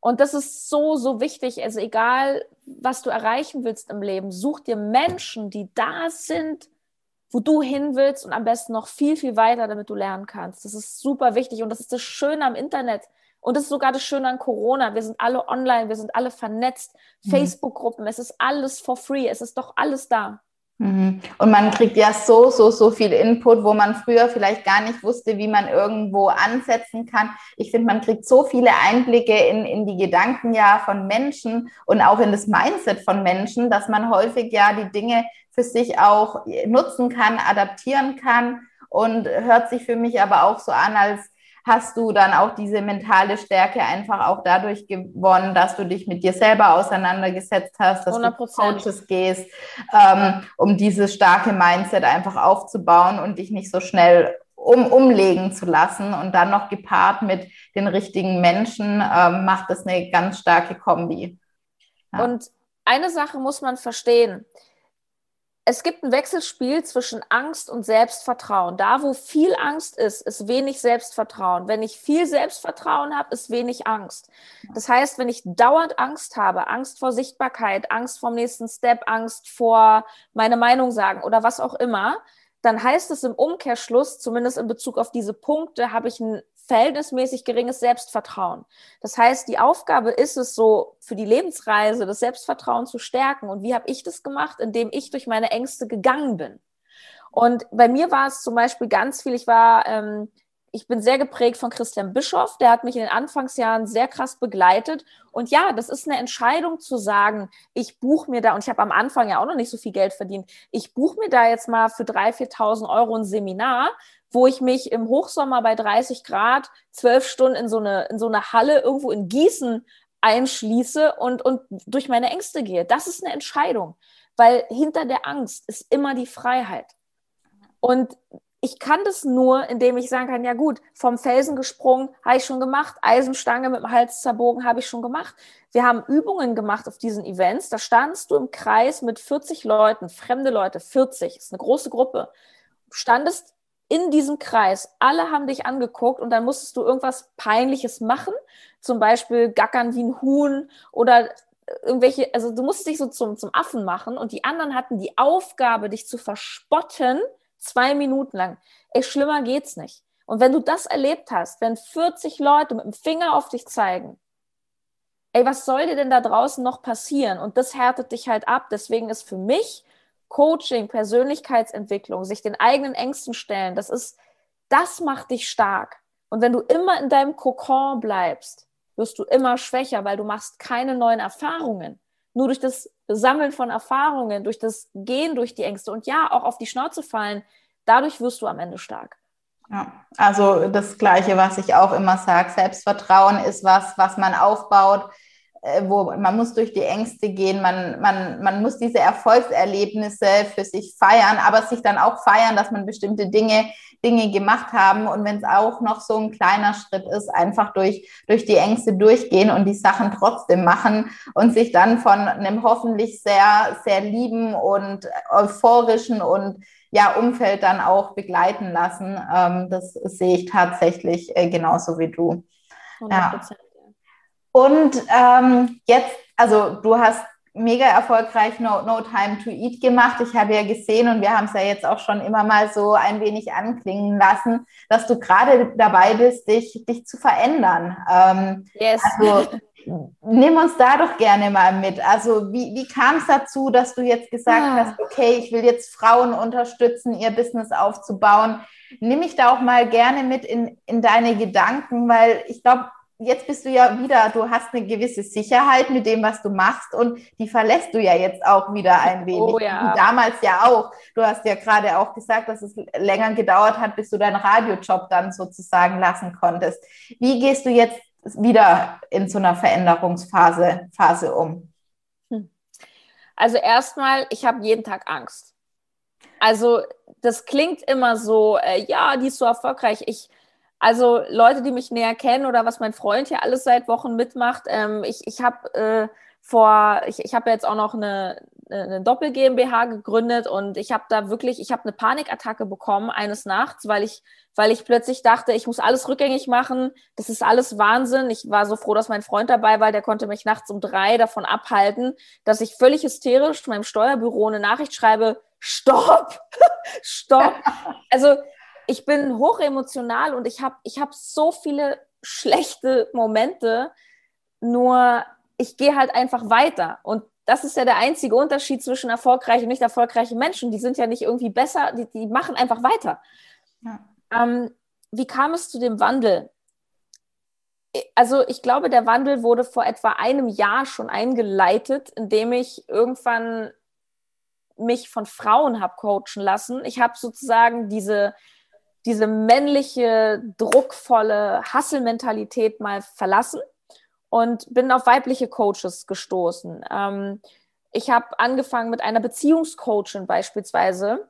Und das ist so, so wichtig. Also egal, was du erreichen willst im Leben, such dir Menschen, die da sind, wo du hin willst und am besten noch viel, viel weiter, damit du lernen kannst. Das ist super wichtig und das ist das Schöne am Internet. Und das ist sogar das Schöne an Corona. Wir sind alle online, wir sind alle vernetzt. Mhm. Facebook-Gruppen, es ist alles for free, es ist doch alles da. Mhm. Und man kriegt ja so, so, so viel Input, wo man früher vielleicht gar nicht wusste, wie man irgendwo ansetzen kann. Ich finde, man kriegt so viele Einblicke in, in die Gedanken ja von Menschen und auch in das Mindset von Menschen, dass man häufig ja die Dinge für sich auch nutzen kann, adaptieren kann und hört sich für mich aber auch so an, als hast du dann auch diese mentale Stärke einfach auch dadurch gewonnen, dass du dich mit dir selber auseinandergesetzt hast, dass 100%. du Coaches gehst, ähm, um dieses starke Mindset einfach aufzubauen und dich nicht so schnell um, umlegen zu lassen und dann noch gepaart mit den richtigen Menschen, ähm, macht das eine ganz starke Kombi. Ja. Und eine Sache muss man verstehen es gibt ein Wechselspiel zwischen Angst und Selbstvertrauen. Da, wo viel Angst ist, ist wenig Selbstvertrauen. Wenn ich viel Selbstvertrauen habe, ist wenig Angst. Das heißt, wenn ich dauernd Angst habe, Angst vor Sichtbarkeit, Angst vor dem nächsten Step, Angst vor meine Meinung sagen oder was auch immer, dann heißt es im Umkehrschluss, zumindest in Bezug auf diese Punkte, habe ich ein verhältnismäßig geringes Selbstvertrauen. Das heißt, die Aufgabe ist es so, für die Lebensreise das Selbstvertrauen zu stärken. Und wie habe ich das gemacht? Indem ich durch meine Ängste gegangen bin. Und bei mir war es zum Beispiel ganz viel, ich war, ähm, ich bin sehr geprägt von Christian Bischoff, der hat mich in den Anfangsjahren sehr krass begleitet. Und ja, das ist eine Entscheidung zu sagen, ich buche mir da, und ich habe am Anfang ja auch noch nicht so viel Geld verdient, ich buche mir da jetzt mal für 3.000, 4.000 Euro ein Seminar, wo ich mich im Hochsommer bei 30 Grad zwölf Stunden in so eine, in so eine Halle irgendwo in Gießen einschließe und, und durch meine Ängste gehe. Das ist eine Entscheidung, weil hinter der Angst ist immer die Freiheit. Und ich kann das nur, indem ich sagen kann, ja gut, vom Felsen gesprungen, habe ich schon gemacht, Eisenstange mit dem Hals zerbogen, habe ich schon gemacht. Wir haben Übungen gemacht auf diesen Events, da standst du im Kreis mit 40 Leuten, fremde Leute, 40, ist eine große Gruppe, standest in diesem Kreis, alle haben dich angeguckt und dann musstest du irgendwas Peinliches machen, zum Beispiel gackern wie ein Huhn oder irgendwelche, also du musst dich so zum, zum Affen machen und die anderen hatten die Aufgabe, dich zu verspotten, zwei Minuten lang. Ey, schlimmer geht's nicht. Und wenn du das erlebt hast, wenn 40 Leute mit dem Finger auf dich zeigen, ey, was soll dir denn da draußen noch passieren? Und das härtet dich halt ab. Deswegen ist für mich Coaching, Persönlichkeitsentwicklung, sich den eigenen Ängsten stellen, das ist, das macht dich stark. Und wenn du immer in deinem Kokon bleibst, wirst du immer schwächer, weil du machst keine neuen Erfahrungen. Nur durch das Sammeln von Erfahrungen, durch das Gehen durch die Ängste und ja, auch auf die Schnauze fallen, dadurch wirst du am Ende stark. Ja, also das Gleiche, was ich auch immer sage, Selbstvertrauen ist was, was man aufbaut, wo man muss durch die Ängste gehen, man, man, man muss diese Erfolgserlebnisse für sich feiern, aber sich dann auch feiern, dass man bestimmte Dinge, Dinge gemacht haben und wenn es auch noch so ein kleiner Schritt ist, einfach durch, durch die Ängste durchgehen und die Sachen trotzdem machen und sich dann von einem hoffentlich sehr, sehr lieben und euphorischen und ja, Umfeld dann auch begleiten lassen. Ähm, das sehe ich tatsächlich äh, genauso wie du. 100%. Ja. Und ähm, jetzt, also du hast mega erfolgreich no, no Time to Eat gemacht. Ich habe ja gesehen und wir haben es ja jetzt auch schon immer mal so ein wenig anklingen lassen, dass du gerade dabei bist, dich, dich zu verändern. Ähm, yes. Also nimm uns da doch gerne mal mit. Also wie, wie kam es dazu, dass du jetzt gesagt ah. hast, okay, ich will jetzt Frauen unterstützen, ihr Business aufzubauen. Nimm mich da auch mal gerne mit in, in deine Gedanken, weil ich glaube, jetzt bist du ja wieder, du hast eine gewisse Sicherheit mit dem, was du machst und die verlässt du ja jetzt auch wieder ein oh wenig. Oh, ja. damals ja auch. Du hast ja gerade auch gesagt, dass es länger gedauert hat, bis du deinen Radiojob dann sozusagen lassen konntest. Wie gehst du jetzt wieder in so einer Veränderungsphase Phase um? Hm. Also erstmal, ich habe jeden Tag Angst. Also das klingt immer so, äh, ja, die ist so erfolgreich. Ich, also Leute, die mich näher kennen oder was mein Freund hier alles seit Wochen mitmacht, ähm, ich, ich habe äh, vor, ich, ich habe jetzt auch noch eine, eine Doppel GmbH gegründet und ich habe da wirklich, ich habe eine Panikattacke bekommen eines Nachts, weil ich, weil ich plötzlich dachte, ich muss alles rückgängig machen. Das ist alles Wahnsinn. Ich war so froh, dass mein Freund dabei war, der konnte mich nachts um drei davon abhalten, dass ich völlig hysterisch meinem Steuerbüro eine Nachricht schreibe, stopp, stopp. Also ich bin hochemotional und ich habe ich hab so viele schlechte Momente, nur ich gehe halt einfach weiter. Und das ist ja der einzige Unterschied zwischen erfolgreichen und nicht erfolgreichen Menschen. Die sind ja nicht irgendwie besser, die, die machen einfach weiter. Ja. Ähm, wie kam es zu dem Wandel? Also ich glaube, der Wandel wurde vor etwa einem Jahr schon eingeleitet, indem ich irgendwann mich von Frauen habe coachen lassen. Ich habe sozusagen diese, diese männliche, druckvolle Hasselmentalität mal verlassen und bin auf weibliche Coaches gestoßen. Ähm, ich habe angefangen mit einer Beziehungscoachin beispielsweise.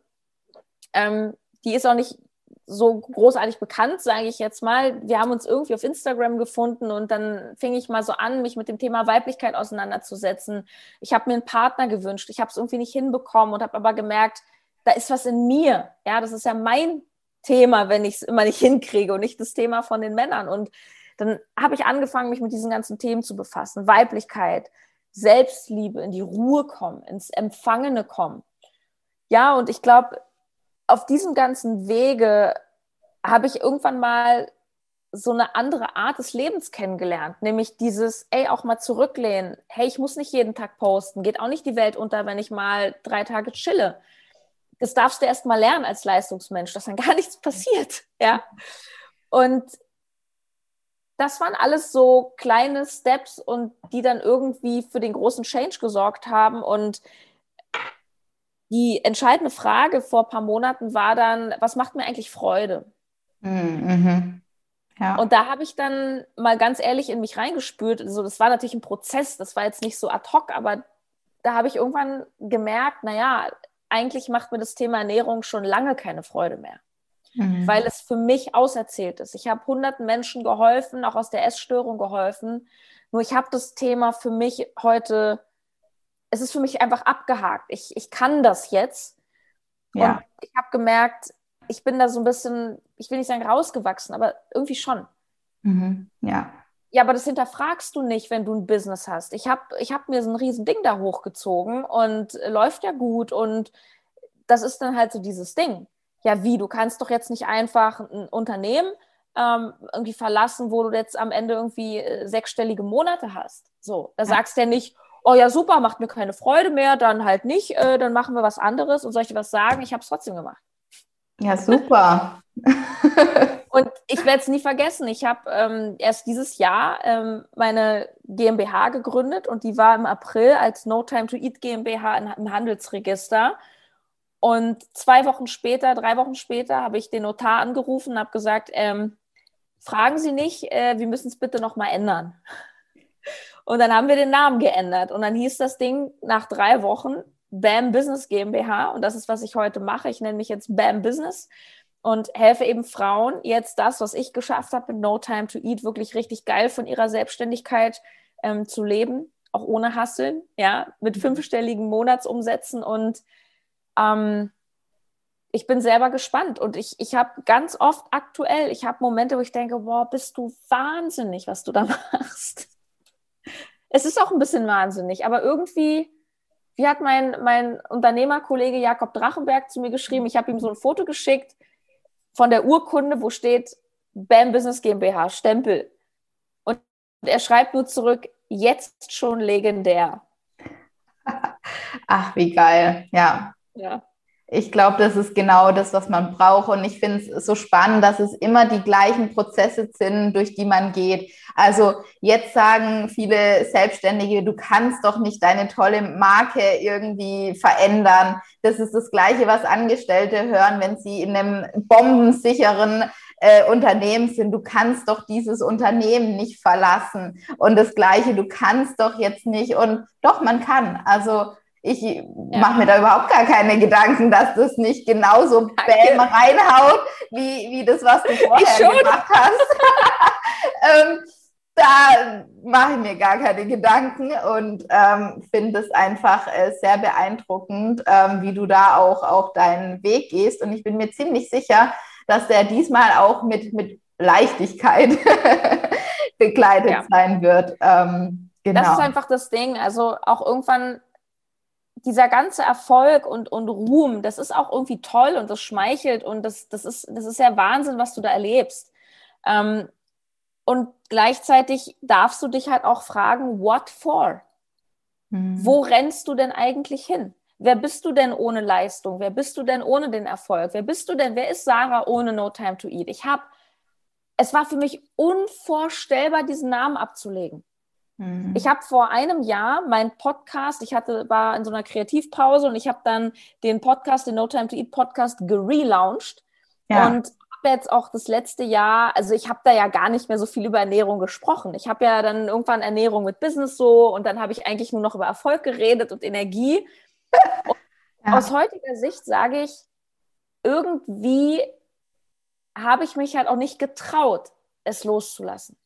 Ähm, die ist auch nicht so großartig bekannt, sage ich jetzt mal. Wir haben uns irgendwie auf Instagram gefunden und dann fing ich mal so an, mich mit dem Thema Weiblichkeit auseinanderzusetzen. Ich habe mir einen Partner gewünscht, ich habe es irgendwie nicht hinbekommen und habe aber gemerkt, da ist was in mir. Ja, das ist ja mein Thema, wenn ich es immer nicht hinkriege und nicht das Thema von den Männern. Und dann habe ich angefangen, mich mit diesen ganzen Themen zu befassen. Weiblichkeit, Selbstliebe, in die Ruhe kommen, ins Empfangene kommen. Ja, und ich glaube, auf diesem ganzen Wege habe ich irgendwann mal so eine andere Art des Lebens kennengelernt, nämlich dieses, ey, auch mal zurücklehnen. Hey, ich muss nicht jeden Tag posten, geht auch nicht die Welt unter, wenn ich mal drei Tage chille. Das darfst du erst mal lernen als Leistungsmensch, dass dann gar nichts passiert, ja. Und das waren alles so kleine Steps und die dann irgendwie für den großen Change gesorgt haben. Und die entscheidende Frage vor ein paar Monaten war dann, was macht mir eigentlich Freude? Mhm. Ja. Und da habe ich dann mal ganz ehrlich in mich reingespürt. Also das war natürlich ein Prozess, das war jetzt nicht so ad hoc, aber da habe ich irgendwann gemerkt, naja, eigentlich macht mir das Thema Ernährung schon lange keine Freude mehr mhm. weil es für mich auserzählt ist. Ich habe hunderten Menschen geholfen, auch aus der Essstörung geholfen. Nur ich habe das Thema für mich heute, es ist für mich einfach abgehakt. Ich, ich kann das jetzt. Ja. Und ich habe gemerkt, ich bin da so ein bisschen, ich will nicht sagen rausgewachsen, aber irgendwie schon. Mhm. Ja. Ja, aber das hinterfragst du nicht, wenn du ein Business hast. Ich habe ich hab mir so ein riesen Ding da hochgezogen und läuft ja gut und das ist dann halt so dieses Ding ja, wie, du kannst doch jetzt nicht einfach ein Unternehmen ähm, irgendwie verlassen, wo du jetzt am Ende irgendwie äh, sechsstellige Monate hast. So, da sagst du ja nicht, oh ja, super, macht mir keine Freude mehr, dann halt nicht, äh, dann machen wir was anderes und soll ich dir was sagen? Ich habe es trotzdem gemacht. Ja, super. und ich werde es nie vergessen. Ich habe ähm, erst dieses Jahr ähm, meine GmbH gegründet und die war im April als No Time to Eat GmbH im Handelsregister. Und zwei Wochen später, drei Wochen später, habe ich den Notar angerufen und habe gesagt, ähm, fragen Sie nicht, äh, wir müssen es bitte nochmal ändern. Und dann haben wir den Namen geändert. Und dann hieß das Ding nach drei Wochen BAM Business GmbH. Und das ist, was ich heute mache. Ich nenne mich jetzt BAM Business und helfe eben Frauen jetzt das, was ich geschafft habe mit No Time to Eat, wirklich richtig geil von ihrer Selbstständigkeit ähm, zu leben, auch ohne Hasseln, ja, mit mhm. fünfstelligen Monatsumsätzen und ähm, ich bin selber gespannt und ich, ich habe ganz oft aktuell, ich habe Momente, wo ich denke, boah, bist du wahnsinnig, was du da machst. Es ist auch ein bisschen wahnsinnig, aber irgendwie, wie hat mein, mein Unternehmerkollege Jakob Drachenberg zu mir geschrieben, ich habe ihm so ein Foto geschickt von der Urkunde, wo steht BAM Business GmbH, Stempel. Und er schreibt nur zurück, jetzt schon legendär. Ach, wie geil, ja. Ja. Ich glaube, das ist genau das, was man braucht. Und ich finde es so spannend, dass es immer die gleichen Prozesse sind, durch die man geht. Also jetzt sagen viele Selbstständige, du kannst doch nicht deine tolle Marke irgendwie verändern. Das ist das Gleiche, was Angestellte hören, wenn sie in einem bombensicheren äh, Unternehmen sind. Du kannst doch dieses Unternehmen nicht verlassen. Und das Gleiche, du kannst doch jetzt nicht. Und doch, man kann. Also ich ja. mache mir da überhaupt gar keine Gedanken, dass das nicht genauso Bäm reinhaut, wie, wie das, was du vorher gemacht hast. ähm, da mache ich mir gar keine Gedanken und ähm, finde es einfach äh, sehr beeindruckend, ähm, wie du da auch, auch deinen Weg gehst. Und ich bin mir ziemlich sicher, dass der diesmal auch mit, mit Leichtigkeit begleitet ja. sein wird. Ähm, genau. Das ist einfach das Ding. Also auch irgendwann dieser ganze Erfolg und, und Ruhm, das ist auch irgendwie toll und das schmeichelt und das, das, ist, das ist ja Wahnsinn, was du da erlebst. Ähm, und gleichzeitig darfst du dich halt auch fragen, what for? Mhm. Wo rennst du denn eigentlich hin? Wer bist du denn ohne Leistung? Wer bist du denn ohne den Erfolg? Wer bist du denn? Wer ist Sarah ohne No Time to Eat? Ich habe, es war für mich unvorstellbar, diesen Namen abzulegen. Mhm. Ich habe vor einem Jahr meinen Podcast, ich hatte, war in so einer Kreativpause und ich habe dann den Podcast, den No Time to Eat Podcast, gelauncht. Ja. Und jetzt auch das letzte Jahr, also ich habe da ja gar nicht mehr so viel über Ernährung gesprochen. Ich habe ja dann irgendwann Ernährung mit Business so und dann habe ich eigentlich nur noch über Erfolg geredet und Energie. Und ja. Aus heutiger Sicht sage ich, irgendwie habe ich mich halt auch nicht getraut, es loszulassen.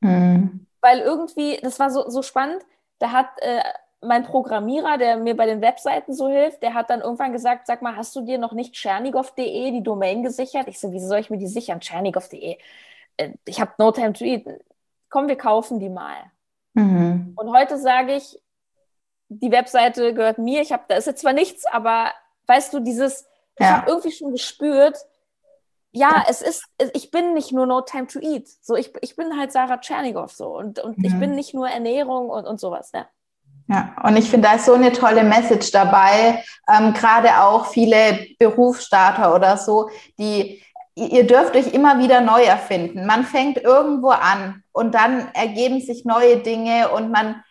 Mhm. Weil irgendwie, das war so, so spannend, da hat äh, mein Programmierer, der mir bei den Webseiten so hilft, der hat dann irgendwann gesagt, sag mal, hast du dir noch nicht tschernigow.de die Domain gesichert? Ich so, wieso soll ich mir die sichern? tschernigow.de. Äh, ich habe no time to eat. Komm, wir kaufen die mal. Mhm. Und heute sage ich, die Webseite gehört mir. Ich habe, da ist jetzt zwar nichts, aber weißt du, dieses, ja. ich habe irgendwie schon gespürt, ja, es ist, ich bin nicht nur No Time to Eat. So, ich, ich bin halt Sarah Tschernigow so und, und mhm. ich bin nicht nur Ernährung und, und sowas. Ja. Ja, und ich finde, da ist so eine tolle Message dabei, ähm, gerade auch viele Berufsstarter oder so, die, ihr dürft euch immer wieder neu erfinden. Man fängt irgendwo an und dann ergeben sich neue Dinge und man,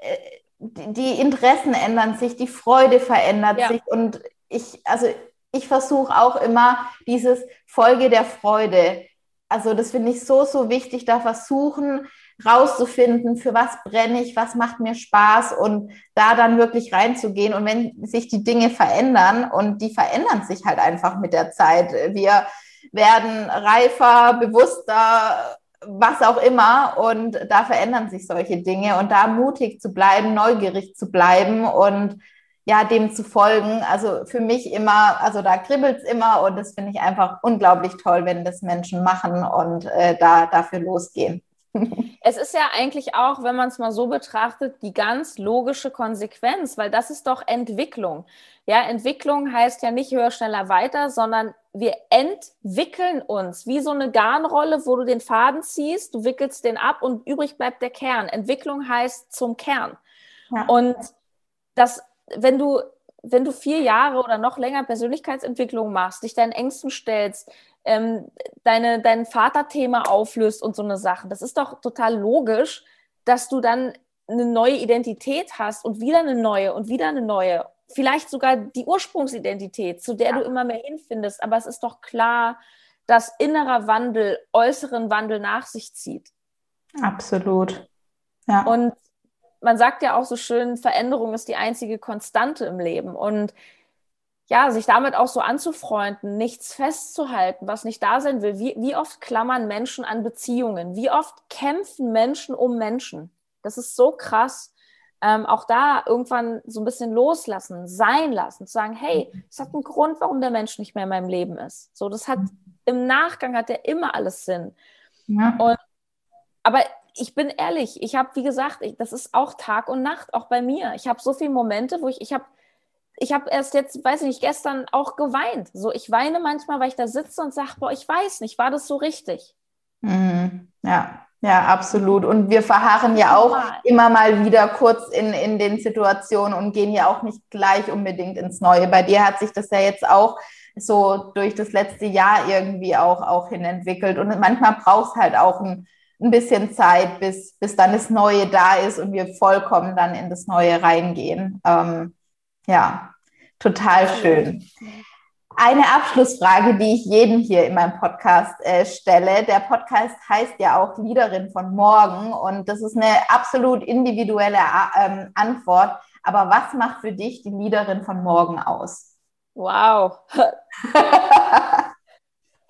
äh, die Interessen ändern sich, die Freude verändert ja. sich und ich, also ich versuche auch immer dieses Folge der Freude. Also das finde ich so, so wichtig, da versuchen, rauszufinden, für was brenne ich, was macht mir Spaß und da dann wirklich reinzugehen. Und wenn sich die Dinge verändern und die verändern sich halt einfach mit der Zeit, wir werden reifer, bewusster, was auch immer und da verändern sich solche Dinge und da mutig zu bleiben, neugierig zu bleiben und ja, dem zu folgen. Also für mich immer, also da kribbelt es immer und das finde ich einfach unglaublich toll, wenn das Menschen machen und äh, da dafür losgehen. Es ist ja eigentlich auch, wenn man es mal so betrachtet, die ganz logische Konsequenz, weil das ist doch Entwicklung. Ja, Entwicklung heißt ja nicht höher, schneller, weiter, sondern wir entwickeln uns wie so eine Garnrolle, wo du den Faden ziehst, du wickelst den ab und übrig bleibt der Kern. Entwicklung heißt zum Kern. Ja. Und das, wenn du, wenn du vier Jahre oder noch länger Persönlichkeitsentwicklung machst, dich deinen Ängsten stellst, ähm, deine, dein Vaterthema auflöst und so eine Sache. Das ist doch total logisch, dass du dann eine neue Identität hast und wieder eine neue und wieder eine neue. Vielleicht sogar die Ursprungsidentität, zu der ja. du immer mehr hinfindest. Aber es ist doch klar, dass innerer Wandel äußeren Wandel nach sich zieht. Absolut. Ja. Und man sagt ja auch so schön, Veränderung ist die einzige Konstante im Leben. Und ja, sich damit auch so anzufreunden, nichts festzuhalten, was nicht da sein will. Wie, wie oft klammern Menschen an Beziehungen? Wie oft kämpfen Menschen um Menschen? Das ist so krass. Ähm, auch da irgendwann so ein bisschen loslassen, sein lassen, zu sagen, hey, es hat einen Grund, warum der Mensch nicht mehr in meinem Leben ist. So, das hat im Nachgang hat ja immer alles Sinn. Ja. Und, aber ich bin ehrlich, ich habe, wie gesagt, ich, das ist auch Tag und Nacht, auch bei mir. Ich habe so viele Momente, wo ich, ich habe ich habe erst jetzt, weiß ich nicht, gestern auch geweint. So, ich weine manchmal, weil ich da sitze und sage, boah, ich weiß nicht, war das so richtig? Mhm. Ja, ja, absolut. Und wir verharren ja auch immer mal wieder kurz in, in den Situationen und gehen ja auch nicht gleich unbedingt ins Neue. Bei dir hat sich das ja jetzt auch so durch das letzte Jahr irgendwie auch, auch hin entwickelt. Und manchmal braucht es halt auch ein, ein bisschen Zeit, bis, bis dann das Neue da ist und wir vollkommen dann in das Neue reingehen. Ähm, ja, total schön. Eine Abschlussfrage, die ich jedem hier in meinem Podcast äh, stelle. Der Podcast heißt ja auch Liederin von morgen und das ist eine absolut individuelle äh, ähm, Antwort. Aber was macht für dich die Leaderin von morgen aus? Wow.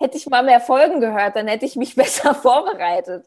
hätte ich mal mehr Folgen gehört, dann hätte ich mich besser vorbereitet.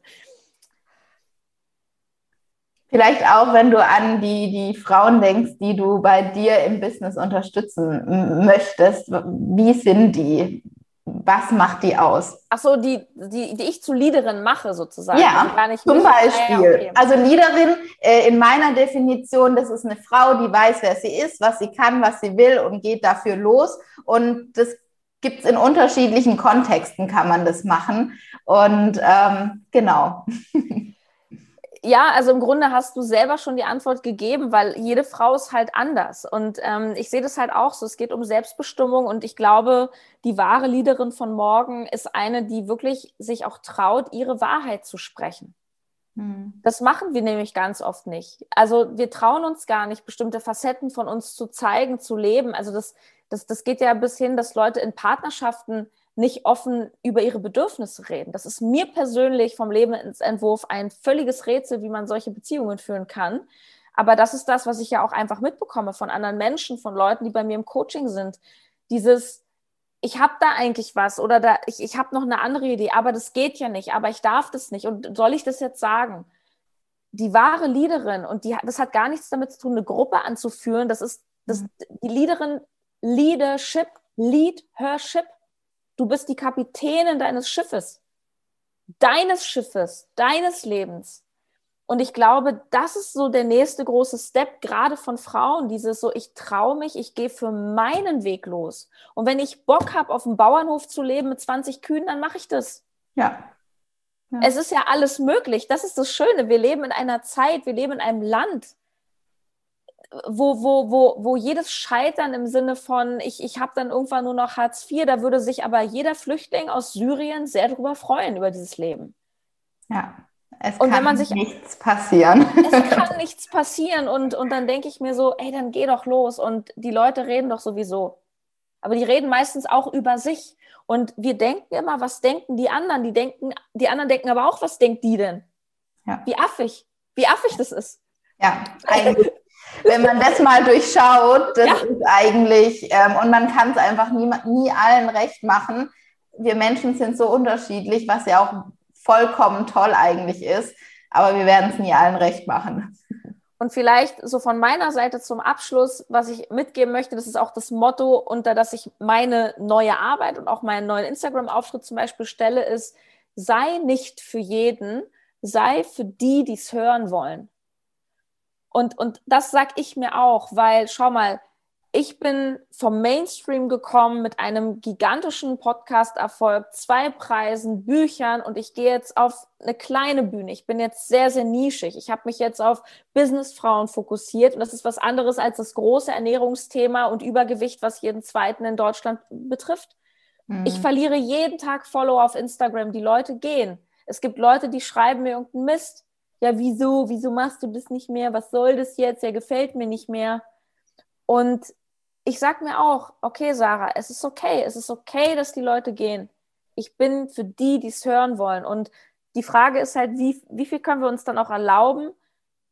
Vielleicht auch, wenn du an die, die Frauen denkst, die du bei dir im Business unterstützen möchtest. Wie sind die? Was macht die aus? Ach so, die, die, die ich zu Leaderin mache sozusagen. Ja, also zum Beispiel. Ja, okay. Also Leaderin äh, in meiner Definition, das ist eine Frau, die weiß, wer sie ist, was sie kann, was sie will und geht dafür los. Und das gibt es in unterschiedlichen Kontexten, kann man das machen. Und ähm, genau. Ja, also im Grunde hast du selber schon die Antwort gegeben, weil jede Frau ist halt anders. Und ähm, ich sehe das halt auch so. Es geht um Selbstbestimmung und ich glaube, die wahre Leaderin von morgen ist eine, die wirklich sich auch traut, ihre Wahrheit zu sprechen. Hm. Das machen wir nämlich ganz oft nicht. Also wir trauen uns gar nicht, bestimmte Facetten von uns zu zeigen, zu leben. Also das, das, das geht ja bis hin, dass Leute in Partnerschaften nicht offen über ihre Bedürfnisse reden. Das ist mir persönlich vom Lebensentwurf ein völliges Rätsel, wie man solche Beziehungen führen kann. Aber das ist das, was ich ja auch einfach mitbekomme von anderen Menschen, von Leuten, die bei mir im Coaching sind. Dieses, ich habe da eigentlich was oder da, ich, ich habe noch eine andere Idee, aber das geht ja nicht, aber ich darf das nicht. Und soll ich das jetzt sagen? Die wahre Leaderin, und die, das hat gar nichts damit zu tun, eine Gruppe anzuführen, das ist, das, mhm. die Leaderin, Leadership, Lead Hership, Du bist die Kapitänin deines Schiffes, deines Schiffes, deines Lebens. Und ich glaube, das ist so der nächste große Step, gerade von Frauen, dieses so, ich traue mich, ich gehe für meinen Weg los. Und wenn ich Bock habe, auf dem Bauernhof zu leben mit 20 Kühen, dann mache ich das. Ja. ja. Es ist ja alles möglich. Das ist das Schöne. Wir leben in einer Zeit, wir leben in einem Land, wo, wo, wo, wo jedes Scheitern im Sinne von, ich, ich habe dann irgendwann nur noch Hartz IV, da würde sich aber jeder Flüchtling aus Syrien sehr darüber freuen, über dieses Leben. Ja. Es und kann wenn man sich, nichts passieren. Es kann nichts passieren. Und, und dann denke ich mir so, ey, dann geh doch los. Und die Leute reden doch sowieso. Aber die reden meistens auch über sich. Und wir denken immer, was denken die anderen? Die denken, die anderen denken aber auch, was denkt die denn? Ja. Wie affig. Wie affig das ist. Ja, eigentlich wenn man das mal durchschaut, das ja. ist eigentlich, ähm, und man kann es einfach nie, nie allen recht machen. Wir Menschen sind so unterschiedlich, was ja auch vollkommen toll eigentlich ist, aber wir werden es nie allen recht machen. Und vielleicht so von meiner Seite zum Abschluss, was ich mitgeben möchte, das ist auch das Motto, unter das ich meine neue Arbeit und auch meinen neuen Instagram-Auftritt zum Beispiel stelle, ist, sei nicht für jeden, sei für die, die es hören wollen. Und, und das sag ich mir auch, weil schau mal, ich bin vom Mainstream gekommen mit einem gigantischen Podcast-Erfolg, zwei Preisen, Büchern und ich gehe jetzt auf eine kleine Bühne. Ich bin jetzt sehr, sehr nischig. Ich habe mich jetzt auf Businessfrauen fokussiert und das ist was anderes als das große Ernährungsthema und Übergewicht, was jeden zweiten in Deutschland betrifft. Mhm. Ich verliere jeden Tag Follower auf Instagram. Die Leute gehen. Es gibt Leute, die schreiben mir irgendeinen Mist ja, wieso, wieso machst du das nicht mehr? Was soll das jetzt? Ja, gefällt mir nicht mehr. Und ich sag mir auch, okay, Sarah, es ist okay, es ist okay, dass die Leute gehen. Ich bin für die, die es hören wollen. Und die Frage ist halt, wie, wie viel können wir uns dann auch erlauben,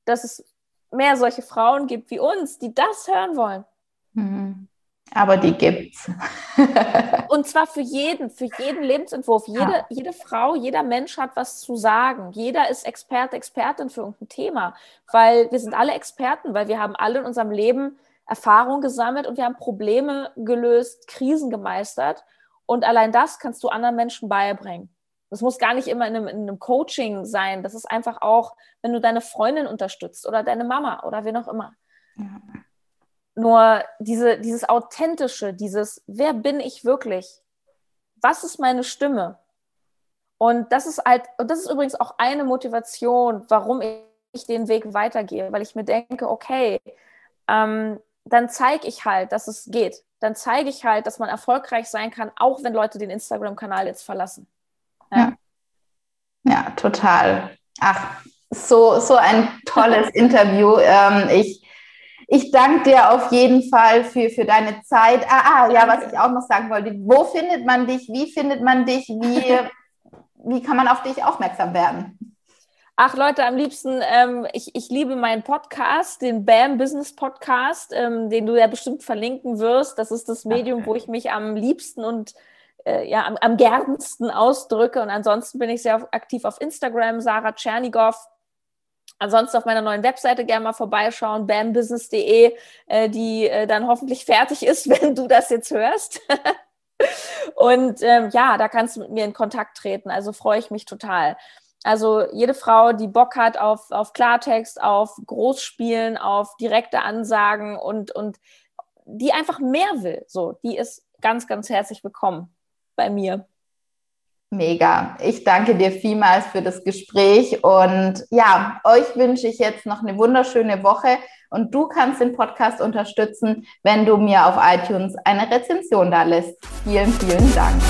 dass es mehr solche Frauen gibt wie uns, die das hören wollen. Mhm. Aber die gibt's. und zwar für jeden, für jeden Lebensentwurf. Jede, ja. jede Frau, jeder Mensch hat was zu sagen. Jeder ist Experte, Expertin für irgendein Thema. Weil wir sind alle Experten, weil wir haben alle in unserem Leben Erfahrung gesammelt und wir haben Probleme gelöst, Krisen gemeistert. Und allein das kannst du anderen Menschen beibringen. Das muss gar nicht immer in einem, in einem, Coaching sein. Das ist einfach auch, wenn du deine Freundin unterstützt oder deine Mama oder wen auch immer. Ja. Nur diese, dieses Authentische, dieses, wer bin ich wirklich? Was ist meine Stimme? Und das ist halt, und das ist übrigens auch eine Motivation, warum ich den Weg weitergehe, weil ich mir denke, okay, ähm, dann zeige ich halt, dass es geht. Dann zeige ich halt, dass man erfolgreich sein kann, auch wenn Leute den Instagram-Kanal jetzt verlassen. Ja. ja. ja, total. Ach, so, so ein tolles Interview. Ähm, ich ich danke dir auf jeden Fall für, für deine Zeit. Ah, ah ja, was ich auch noch sagen wollte. Wo findet man dich? Wie findet man dich? Wie, wie kann man auf dich aufmerksam werden? Ach Leute, am liebsten, ähm, ich, ich liebe meinen Podcast, den BAM Business Podcast, ähm, den du ja bestimmt verlinken wirst. Das ist das Medium, wo ich mich am liebsten und äh, ja, am, am gernsten ausdrücke. Und ansonsten bin ich sehr aktiv auf Instagram, Sarah Tschernigow. Ansonsten auf meiner neuen Webseite gerne mal vorbeischauen, bambusiness.de, äh, die äh, dann hoffentlich fertig ist, wenn du das jetzt hörst. Und ähm, ja, da kannst du mit mir in Kontakt treten. Also freue ich mich total. Also jede Frau, die Bock hat auf, auf Klartext, auf Großspielen, auf direkte Ansagen und, und die einfach mehr will, so, die ist ganz, ganz herzlich willkommen bei mir. Mega. Ich danke dir vielmals für das Gespräch und ja, euch wünsche ich jetzt noch eine wunderschöne Woche und du kannst den Podcast unterstützen, wenn du mir auf iTunes eine Rezension da lässt. Vielen, vielen Dank.